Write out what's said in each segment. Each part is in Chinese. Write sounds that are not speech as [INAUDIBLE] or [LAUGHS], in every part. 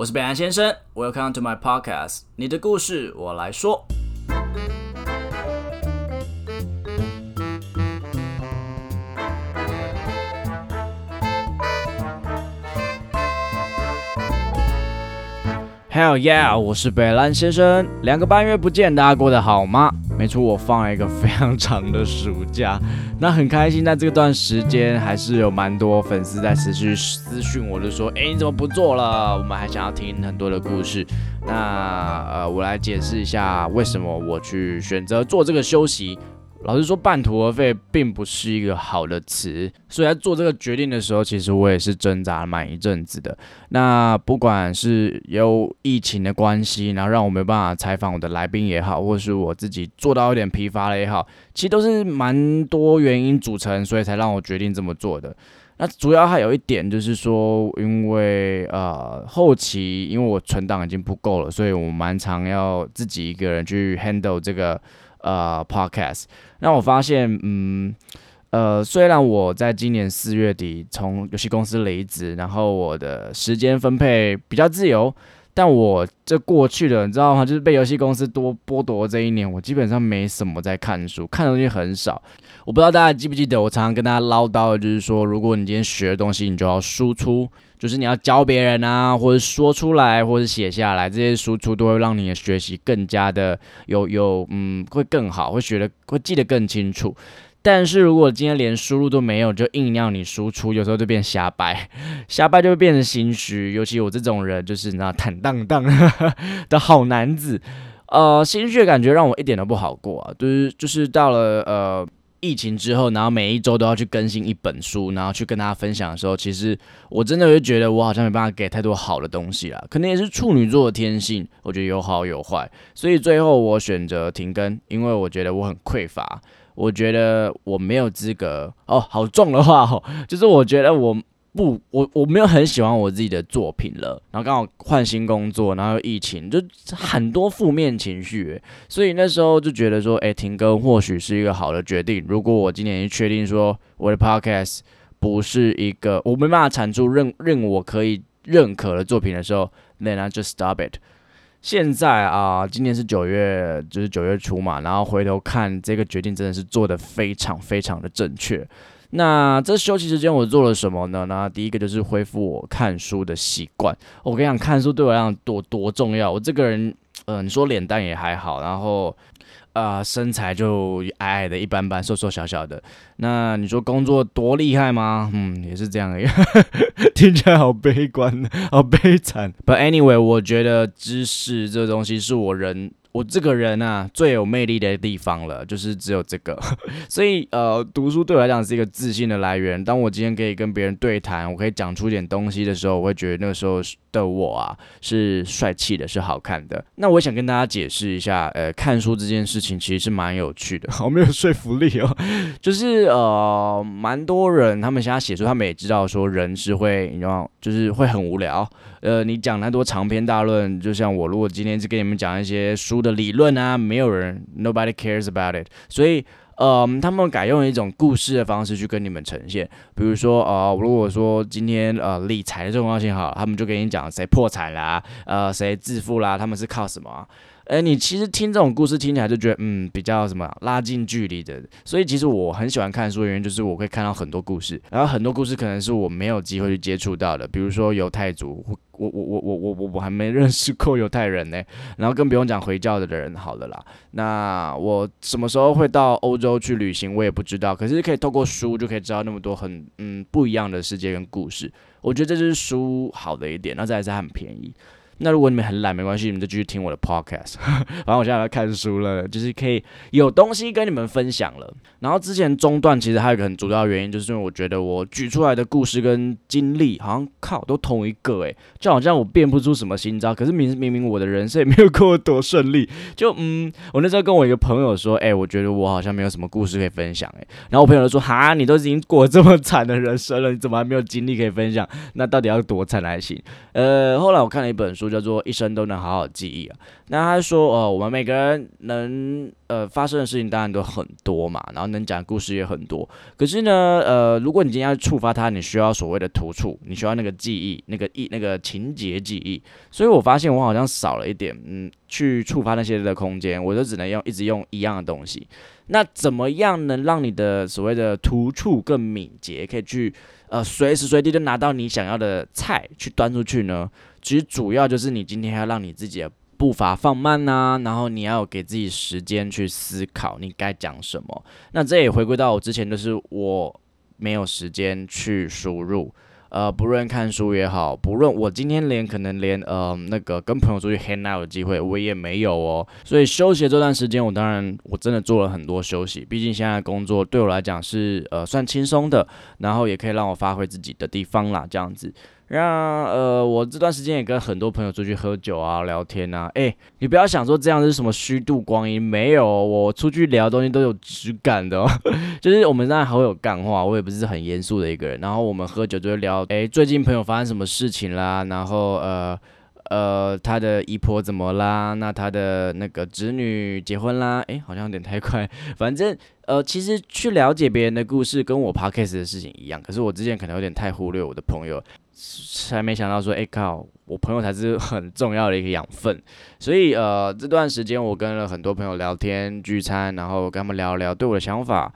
我是北兰先生，Welcome to my podcast，你的故事我来说。Hell yeah！我是北兰先生。两个半月不见，大家过得好吗？没错，我放了一个非常长的暑假，那很开心。在这段时间，还是有蛮多粉丝在持续私讯我，就说：“哎，你怎么不做了？我们还想要听很多的故事。”那呃，我来解释一下为什么我去选择做这个休息。老实说，半途而废并不是一个好的词，所以在做这个决定的时候，其实我也是挣扎了蛮一阵子的。那不管是有疫情的关系，然后让我没办法采访我的来宾也好，或是我自己做到有点疲乏了也好，其实都是蛮多原因组成，所以才让我决定这么做的。那主要还有一点就是说，因为呃后期因为我存档已经不够了，所以我蛮常要自己一个人去 handle 这个。呃，podcast，那我发现，嗯，呃，虽然我在今年四月底从游戏公司离职，然后我的时间分配比较自由，但我这过去的，你知道吗？就是被游戏公司多剥夺这一年，我基本上没什么在看书，看的东西很少。我不知道大家记不记得，我常常跟大家唠叨的就是说，如果你今天学的东西，你就要输出。就是你要教别人啊，或者说出来，或者写下来，这些输出都会让你的学习更加的有有嗯，会更好，会学的会记得更清楚。但是如果今天连输入都没有，就硬要你输出，有时候就变瞎掰，[LAUGHS] 瞎掰就会变成心虚。尤其我这种人，就是你知道坦荡荡 [LAUGHS] 的好男子，呃，心虚的感觉让我一点都不好过啊。就是就是到了呃。疫情之后，然后每一周都要去更新一本书，然后去跟大家分享的时候，其实我真的会觉得我好像没办法给太多好的东西了。可能也是处女座的天性，我觉得有好有坏，所以最后我选择停更，因为我觉得我很匮乏，我觉得我没有资格哦，好重的话哦，就是我觉得我。不，我我没有很喜欢我自己的作品了，然后刚好换新工作，然后疫情，就很多负面情绪，所以那时候就觉得说，哎，停更或许是一个好的决定。如果我今年确定说我的 podcast 不是一个我没办法产出任任我可以认可的作品的时候，then I just stop it。现在啊，今年是九月，就是九月初嘛，然后回头看这个决定真的是做的非常非常的正确。那这休息时间我做了什么呢？那第一个就是恢复我看书的习惯。我跟你讲，看书对我来讲多多重要。我这个人，呃，你说脸蛋也还好，然后，呃，身材就矮矮的，一般般，瘦瘦小小的。那你说工作多厉害吗？嗯，也是这样。[LAUGHS] 听起来好悲观，好悲惨。But anyway，我觉得知识这东西是我人。我这个人啊，最有魅力的地方了，就是只有这个，[LAUGHS] 所以呃，读书对我来讲是一个自信的来源。当我今天可以跟别人对谈，我可以讲出点东西的时候，我会觉得那个时候的我啊是帅气的，是好看的。那我想跟大家解释一下，呃，看书这件事情其实是蛮有趣的，[LAUGHS] 好没有说服力哦。[LAUGHS] 就是呃，蛮多人他们想要写书，他们也知道说人是会，你知道，就是会很无聊。呃，你讲太多长篇大论，就像我如果今天是跟你们讲一些书的理论啊，没有人，nobody cares about it。所以，嗯，他们改用一种故事的方式去跟你们呈现。比如说，呃，如果说今天呃理财的重要性好，他们就给你讲谁破产啦，呃，谁致富啦，他们是靠什么？哎，你其实听这种故事听起来就觉得，嗯，比较什么拉近距离的。所以其实我很喜欢看书的原因，就是我会看到很多故事，然后很多故事可能是我没有机会去接触到的。比如说犹太族，[LAUGHS] 我我我我我我我还没认识过犹太人呢，然后更不用讲回教的人，好了啦。那我什么时候会到欧洲去旅行，我也不知道。可是可以透过书就可以知道那么多很嗯不一样的世界跟故事。我觉得这就是书好的一点，那再来是很便宜。那如果你们很懒，没关系，你们就继续听我的 podcast。[LAUGHS] 反正我现在要看书了，就是可以有东西跟你们分享了。然后之前中断，其实还有一个很主要原因，就是因为我觉得我举出来的故事跟经历，好像靠都同一个，诶，就好像我变不出什么新招。可是明明明我的人生也没有过多顺利，就嗯，我那时候跟我一个朋友说，哎，我觉得我好像没有什么故事可以分享，诶。然后我朋友就说，哈，你都已经过这么惨的人生了，你怎么还没有经历可以分享？那到底要多惨才行？呃，后来我看了一本书。叫做《一生都能好好记忆》啊。那他说，呃，我们每个人能呃发生的事情当然都很多嘛，然后能讲故事也很多。可是呢，呃，如果你今天要触发它，你需要所谓的突触，你需要那个记忆，那个忆，那个情节记忆。所以我发现我好像少了一点，嗯，去触发那些的空间，我就只能用一直用一样的东西。那怎么样能让你的所谓的突触更敏捷，可以去呃随时随地就拿到你想要的菜去端出去呢？其实主要就是你今天要让你自己的步伐放慢呐，然后你要给自己时间去思考你该讲什么。那这也回归到我之前，就是我没有时间去输入。呃，不论看书也好，不论我今天连可能连呃那个跟朋友出去 hang out 的机会我也没有哦，所以休息的这段时间，我当然我真的做了很多休息，毕竟现在工作对我来讲是呃算轻松的，然后也可以让我发挥自己的地方啦，这样子。让呃，我这段时间也跟很多朋友出去喝酒啊、聊天啊。哎，你不要想说这样是什么虚度光阴，没有，我出去聊东西都有质感的。哦 [LAUGHS] 就是我们当然还会有干话，我也不是很严肃的一个人。然后我们喝酒就会聊，哎，最近朋友发生什么事情啦？然后呃呃，他的姨婆怎么啦？那他的那个侄女结婚啦？哎，好像有点太快。[LAUGHS] 反正呃，其实去了解别人的故事，跟我 podcast 的事情一样。可是我之前可能有点太忽略我的朋友。才没想到说，哎靠，我朋友才是很重要的一个养分。[LAUGHS] 所以呃，这段时间我跟了很多朋友聊天聚餐，然后跟他们聊聊对我的想法。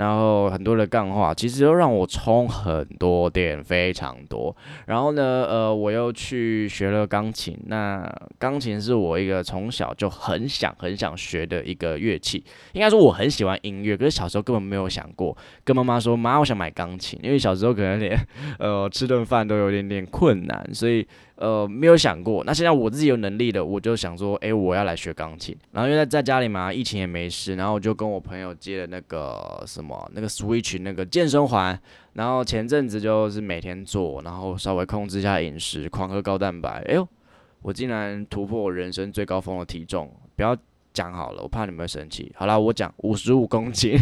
然后很多的干话，其实都让我充很多电，非常多。然后呢，呃，我又去学了钢琴。那钢琴是我一个从小就很想很想学的一个乐器。应该说我很喜欢音乐，可是小时候根本没有想过跟妈妈说，妈，我想买钢琴。因为小时候可能连呃吃顿饭都有点点困难，所以。呃，没有想过。那现在我自己有能力了，我就想说，哎，我要来学钢琴。然后因为在家里嘛，疫情也没事，然后我就跟我朋友借了那个什么那个 Switch 那个健身环。然后前阵子就是每天做，然后稍微控制一下饮食，狂喝高蛋白。哎呦，我竟然突破我人生最高峰的体重！不要。讲好了，我怕你们会生气。好了，我讲五十五公斤。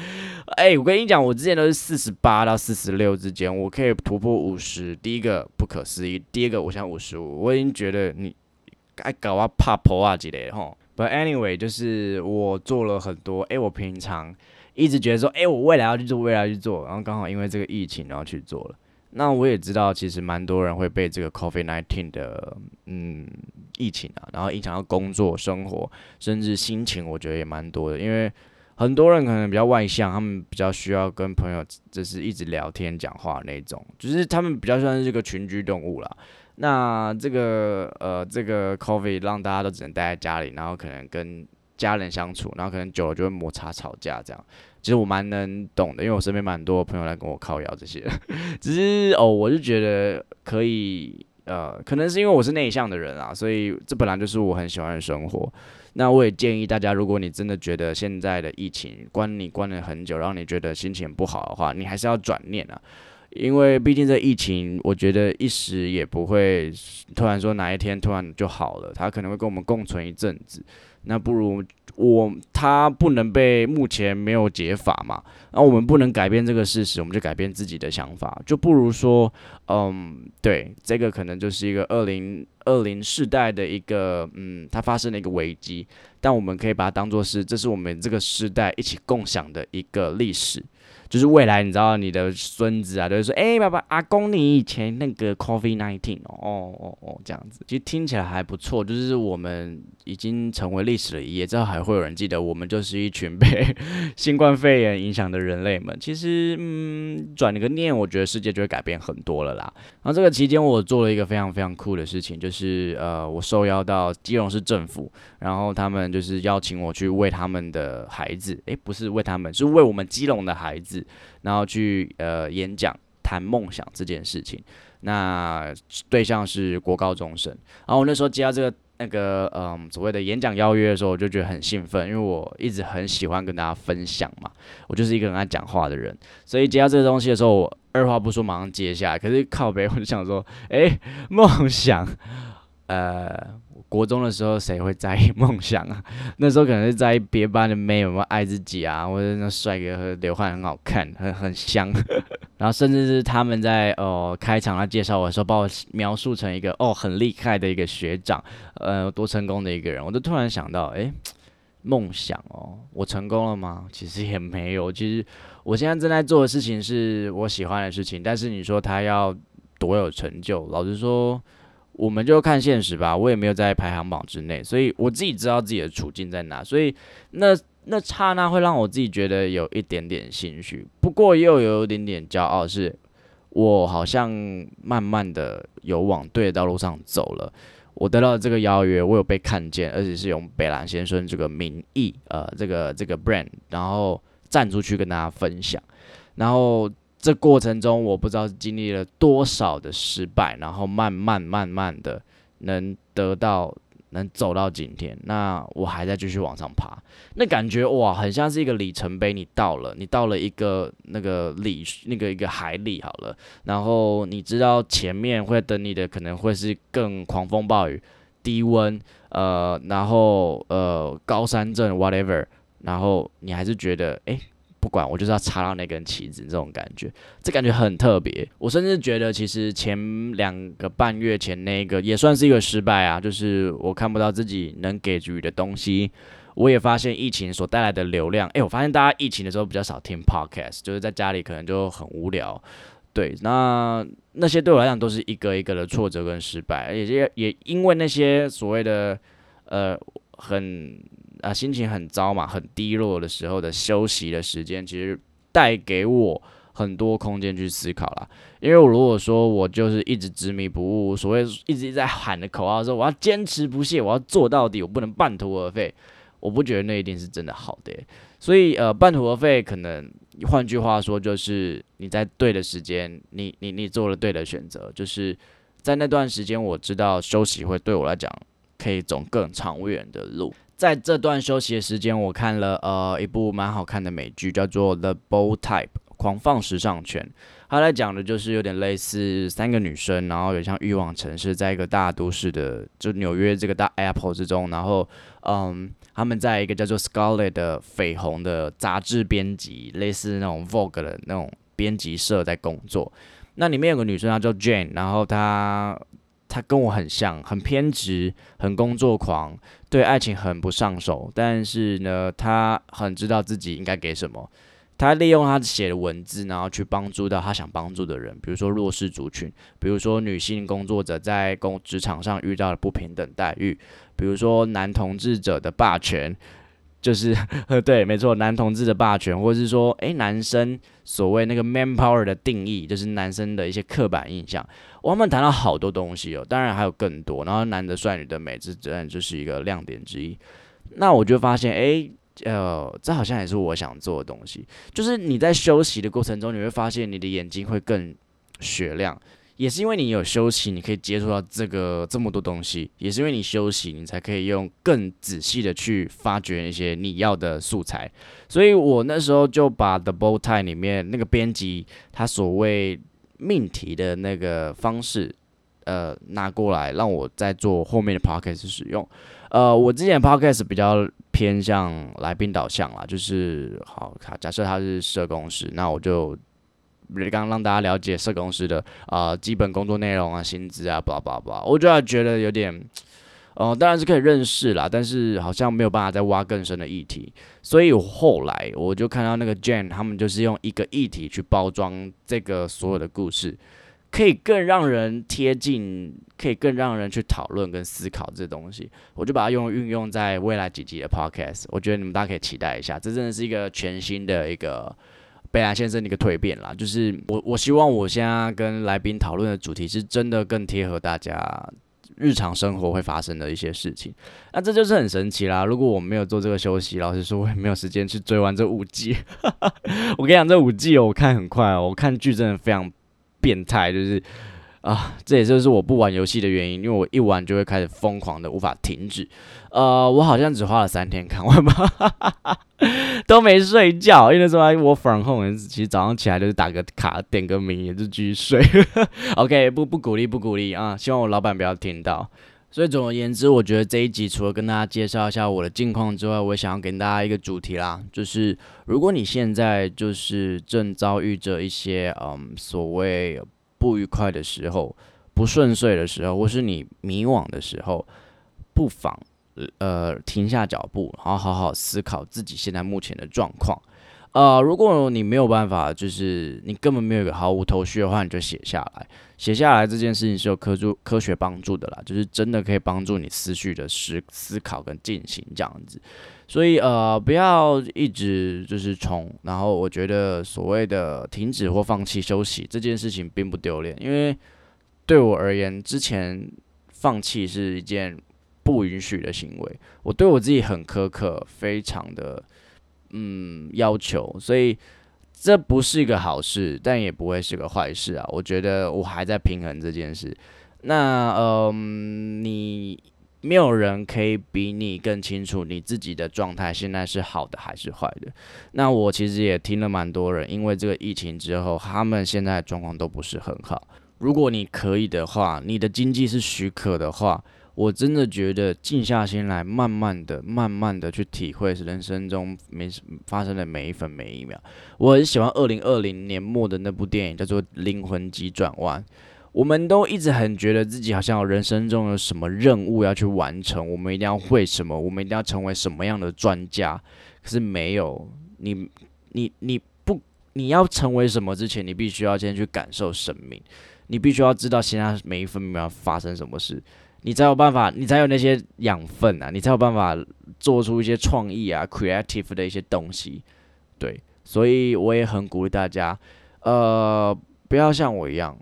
[LAUGHS] 哎，我跟你讲，我之前都是四十八到四十六之间，我可以突破五十，第一个不可思议。第二个，我想五十五，我已经觉得你该搞啊怕婆啊之类的吼。But anyway，就是我做了很多。哎，我平常一直觉得说，哎，我未来要去做，未来要去做，然后刚好因为这个疫情，然后去做了。那我也知道，其实蛮多人会被这个 COVID nineteen 的嗯疫情啊，然后影响到工作、生活，甚至心情，我觉得也蛮多的。因为很多人可能比较外向，他们比较需要跟朋友就是一直聊天、讲话那种，就是他们比较算是这个群居动物啦。那这个呃，这个 COVID 让大家都只能待在家里，然后可能跟家人相处，然后可能久了就会摩擦、吵架这样。其实我蛮能懂的，因为我身边蛮多朋友来跟我靠谣这些，[LAUGHS] 只是哦，我就觉得可以，呃，可能是因为我是内向的人啊，所以这本来就是我很喜欢的生活。那我也建议大家，如果你真的觉得现在的疫情关你关了很久，让你觉得心情不好的话，你还是要转念啊，因为毕竟这疫情，我觉得一时也不会突然说哪一天突然就好了，它可能会跟我们共存一阵子。那不如我他不能被目前没有解法嘛，那我们不能改变这个事实，我们就改变自己的想法，就不如说，嗯，对，这个可能就是一个二零二零世代的一个，嗯，它发生的一个危机，但我们可以把它当做是，这是我们这个时代一起共享的一个历史。就是未来，你知道你的孙子啊，都会说：“哎，爸爸，阿公，你以前那个 COVID nineteen 哦哦哦，这样子，其实听起来还不错。就是我们已经成为历史了一页，之后还会有人记得我们就是一群被 [LAUGHS] 新冠肺炎影响的人类们。其实，嗯，转一个念，我觉得世界就会改变很多了啦。然后这个期间，我做了一个非常非常酷的事情，就是呃，我受邀到基隆市政府，然后他们就是邀请我去为他们的孩子，诶，不是为他们，是为我们基隆的孩子然后去呃演讲谈梦想这件事情，那对象是国高中生。然后我那时候接到这个那个嗯所谓的演讲邀约的时候，我就觉得很兴奋，因为我一直很喜欢跟大家分享嘛，我就是一个很爱讲话的人，所以接到这个东西的时候，我二话不说马上接下来。可是靠背我就想说，哎，梦想，呃。国中的时候，谁会在意梦想啊？[LAUGHS] 那时候可能是在意别班的妹有没有爱自己啊，或者那帅哥和流汗很好看，很很香。[LAUGHS] 然后甚至是他们在呃开场来介绍我的时候，把我描述成一个哦很厉害的一个学长，呃多成功的一个人，我就突然想到，哎，梦想哦，我成功了吗？其实也没有，其实我现在正在做的事情是我喜欢的事情，但是你说他要多有成就，老实说。我们就看现实吧，我也没有在排行榜之内，所以我自己知道自己的处境在哪，所以那那刹那会让我自己觉得有一点点心虚，不过又有一点点骄傲，是我好像慢慢的有往对的道路上走了。我得到这个邀约，我有被看见，而且是用北兰先生这个名义，呃，这个这个 brand，然后站出去跟大家分享，然后。这过程中，我不知道经历了多少的失败，然后慢慢慢慢的能得到，能走到今天。那我还在继续往上爬，那感觉哇，很像是一个里程碑。你到了，你到了一个那个里，那个一个海里好了。然后你知道前面会等你的，可能会是更狂风暴雨、低温，呃，然后呃高山症 whatever，然后你还是觉得哎。不管我就是要插到那根旗子，这种感觉，这感觉很特别。我甚至觉得，其实前两个半月前那个也算是一个失败啊，就是我看不到自己能给予的东西。我也发现疫情所带来的流量，诶，我发现大家疫情的时候比较少听 podcast，就是在家里可能就很无聊。对，那那些对我来讲都是一个一个的挫折跟失败，也也因为那些所谓的呃很。啊，心情很糟嘛，很低落的时候的休息的时间，其实带给我很多空间去思考啦。因为我如果说我就是一直执迷不悟，所谓一直在喊的口号说我要坚持不懈，我要做到底，我不能半途而废，我不觉得那一定是真的好的。所以呃，半途而废可能换句话说就是你在对的时间，你你你做了对的选择，就是在那段时间我知道休息会对我来讲可以走更长远的路。在这段休息的时间，我看了呃一部蛮好看的美剧，叫做《The Bold Type》狂放时尚圈。它在讲的就是有点类似三个女生，然后有像欲望城市，在一个大都市的就纽约这个大 Apple 之中，然后嗯，他们在一个叫做 Scarlet 的绯红的杂志编辑，类似那种 Vogue 的那种编辑社在工作。那里面有个女生，她叫 Jane，然后她。他跟我很像，很偏执，很工作狂，对爱情很不上手。但是呢，他很知道自己应该给什么。他利用他写的文字，然后去帮助到他想帮助的人，比如说弱势族群，比如说女性工作者在工职场上遇到的不平等待遇，比如说男同志者的霸权。就是呃 [LAUGHS] 对，没错，男同志的霸权，或者是说，诶，男生所谓那个 man power 的定义，就是男生的一些刻板印象。我们谈到好多东西哦，当然还有更多。然后男的帅，女的美，这当然就是一个亮点之一。那我就发现，诶，呃，这好像也是我想做的东西。就是你在休息的过程中，你会发现你的眼睛会更雪亮。也是因为你有休息，你可以接触到这个这么多东西。也是因为你休息，你才可以用更仔细的去发掘一些你要的素材。所以我那时候就把《The Bow Tie》里面那个编辑他所谓命题的那个方式，呃，拿过来让我再做后面的 podcast 使用。呃，我之前 podcast 比较偏向来宾导向啦，就是好，假设他是社工师，那我就。刚刚让大家了解社工师的啊基本工作内容啊薪资啊，blah b l a b l a 我就觉得有点，哦，当然是可以认识啦，但是好像没有办法再挖更深的议题，所以后来我就看到那个 Jane 他们就是用一个议题去包装这个所有的故事，可以更让人贴近，可以更让人去讨论跟思考这东西，我就把它用运用在未来几集的 Podcast，我觉得你们大家可以期待一下，这真的是一个全新的一个。贝拉先生的一个蜕变啦，就是我我希望我现在跟来宾讨论的主题是真的更贴合大家日常生活会发生的一些事情，那这就是很神奇啦。如果我没有做这个休息，老实说我也没有时间去追完这五季。[LAUGHS] 我跟你讲，这五季哦，我看很快哦，我看剧真的非常变态，就是。啊，这也就是我不玩游戏的原因，因为我一玩就会开始疯狂的无法停止。呃，我好像只花了三天看完吧，[LAUGHS] 都没睡觉，因为那时候我 from home，其实早上起来就是打个卡，点个名，也就继续睡。[LAUGHS] OK，不不鼓励不鼓励啊，希望我老板不要听到。所以总而言之，我觉得这一集除了跟大家介绍一下我的近况之外，我想要给大家一个主题啦，就是如果你现在就是正遭遇着一些嗯所谓不愉快的时候、不顺遂的时候，或是你迷惘的时候，不妨呃停下脚步，然后好好思考自己现在目前的状况。呃，如果你没有办法，就是你根本没有一个毫无头绪的话，你就写下来。写下来这件事情是有科助科学帮助的啦，就是真的可以帮助你思绪的思思考跟进行这样子。所以呃，不要一直就是冲。然后我觉得所谓的停止或放弃休息这件事情并不丢脸，因为对我而言，之前放弃是一件不允许的行为。我对我自己很苛刻，非常的。嗯，要求，所以这不是一个好事，但也不会是个坏事啊。我觉得我还在平衡这件事。那嗯，你没有人可以比你更清楚你自己的状态现在是好的还是坏的。那我其实也听了蛮多人，因为这个疫情之后，他们现在状况都不是很好。如果你可以的话，你的经济是许可的话。我真的觉得静下心来，慢慢的、慢慢的去体会人生中没发生的每一分每一秒。我很喜欢二零二零年末的那部电影，叫做《灵魂急转弯》。我们都一直很觉得自己好像人生中有什么任务要去完成，我们一定要会什么，我们一定要成为什么样的专家。可是没有，你、你、你不，你要成为什么之前，你必须要先去感受生命，你必须要知道现在每一分每秒发生什么事。你才有办法，你才有那些养分啊，你才有办法做出一些创意啊、creative 的一些东西。对，所以我也很鼓励大家，呃，不要像我一样，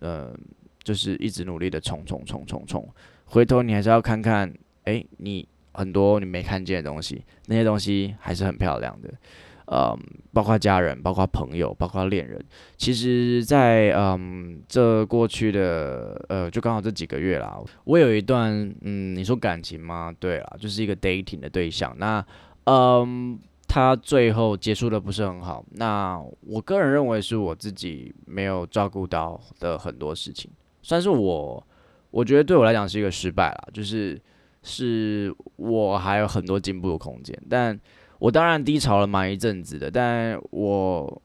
呃，就是一直努力的冲冲冲冲冲，回头你还是要看看，哎，你很多你没看见的东西，那些东西还是很漂亮的。嗯，包括家人，包括朋友，包括恋人。其实，在嗯这过去的呃，就刚好这几个月啦，我有一段嗯，你说感情吗？对啦，就是一个 dating 的对象。那嗯，他最后结束的不是很好。那我个人认为是我自己没有照顾到的很多事情，算是我我觉得对我来讲是一个失败啦，就是是我还有很多进步的空间，但。我当然低潮了蛮一阵子的，但我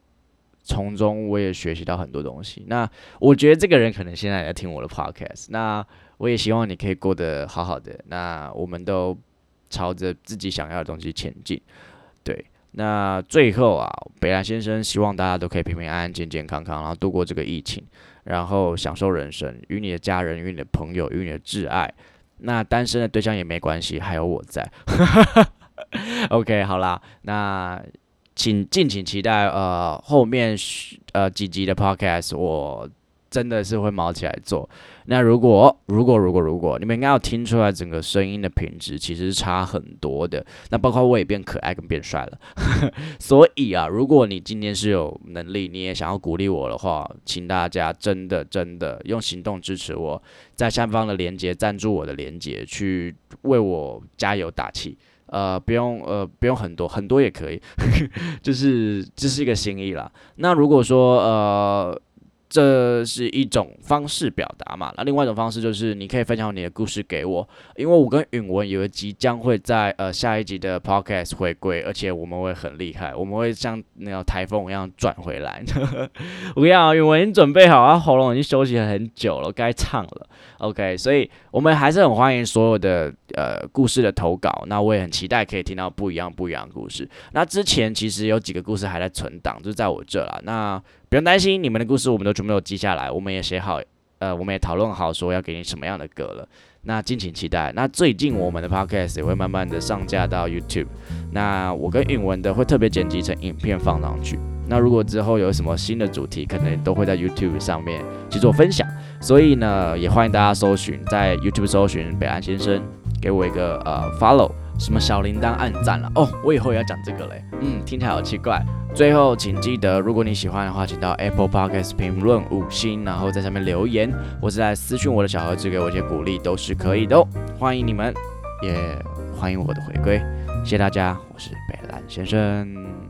从中我也学习到很多东西。那我觉得这个人可能现在在听我的 podcast，那我也希望你可以过得好好的。那我们都朝着自己想要的东西前进。对，那最后啊，北兰先生希望大家都可以平平安安、健健康康，然后度过这个疫情，然后享受人生，与你的家人、与你的朋友、与你的挚爱。那单身的对象也没关系，还有我在。[LAUGHS] OK，好啦，那请敬请期待呃后面呃几集的 Podcast，我真的是会毛起来做。那如果如果如果如果你们应该要听出来，整个声音的品质其实是差很多的。那包括我也变可爱跟变帅了。[LAUGHS] 所以啊，如果你今天是有能力，你也想要鼓励我的话，请大家真的真的用行动支持我，在下方的连接赞助我的连接，去为我加油打气。呃，不用，呃，不用很多，很多也可以，[LAUGHS] 就是这是一个心意啦。那如果说，呃。这是一种方式表达嘛？那另外一种方式就是你可以分享你的故事给我，因为我跟允文有即将会在呃下一集的 podcast 回归，而且我们会很厉害，我们会像那个台风一样转回来。[LAUGHS] 我跟你讲，允文你准备好啊，喉咙已经休息了很久了，该唱了。OK，所以我们还是很欢迎所有的呃故事的投稿。那我也很期待可以听到不一样不一样的故事。那之前其实有几个故事还在存档，就在我这啦。那不用担心，你们的故事我们都全部都记下来，我们也写好，呃，我们也讨论好说要给你什么样的歌了。那敬请期待。那最近我们的 podcast 也会慢慢的上架到 YouTube。那我跟允文的会特别剪辑成影片放上去。那如果之后有什么新的主题，可能都会在 YouTube 上面去做分享。所以呢，也欢迎大家搜寻，在 YouTube 搜寻北岸先生，给我一个呃 follow，什么小铃铛暗赞了哦。我以后也要讲这个嘞，嗯，听起来好奇怪。最后，请记得，如果你喜欢的话，请到 Apple Podcast 评论五星，然后在上面留言，或是在私讯我的小盒子给我一些鼓励，都是可以的哦。欢迎你们，也欢迎我的回归，谢谢大家，我是北兰先生。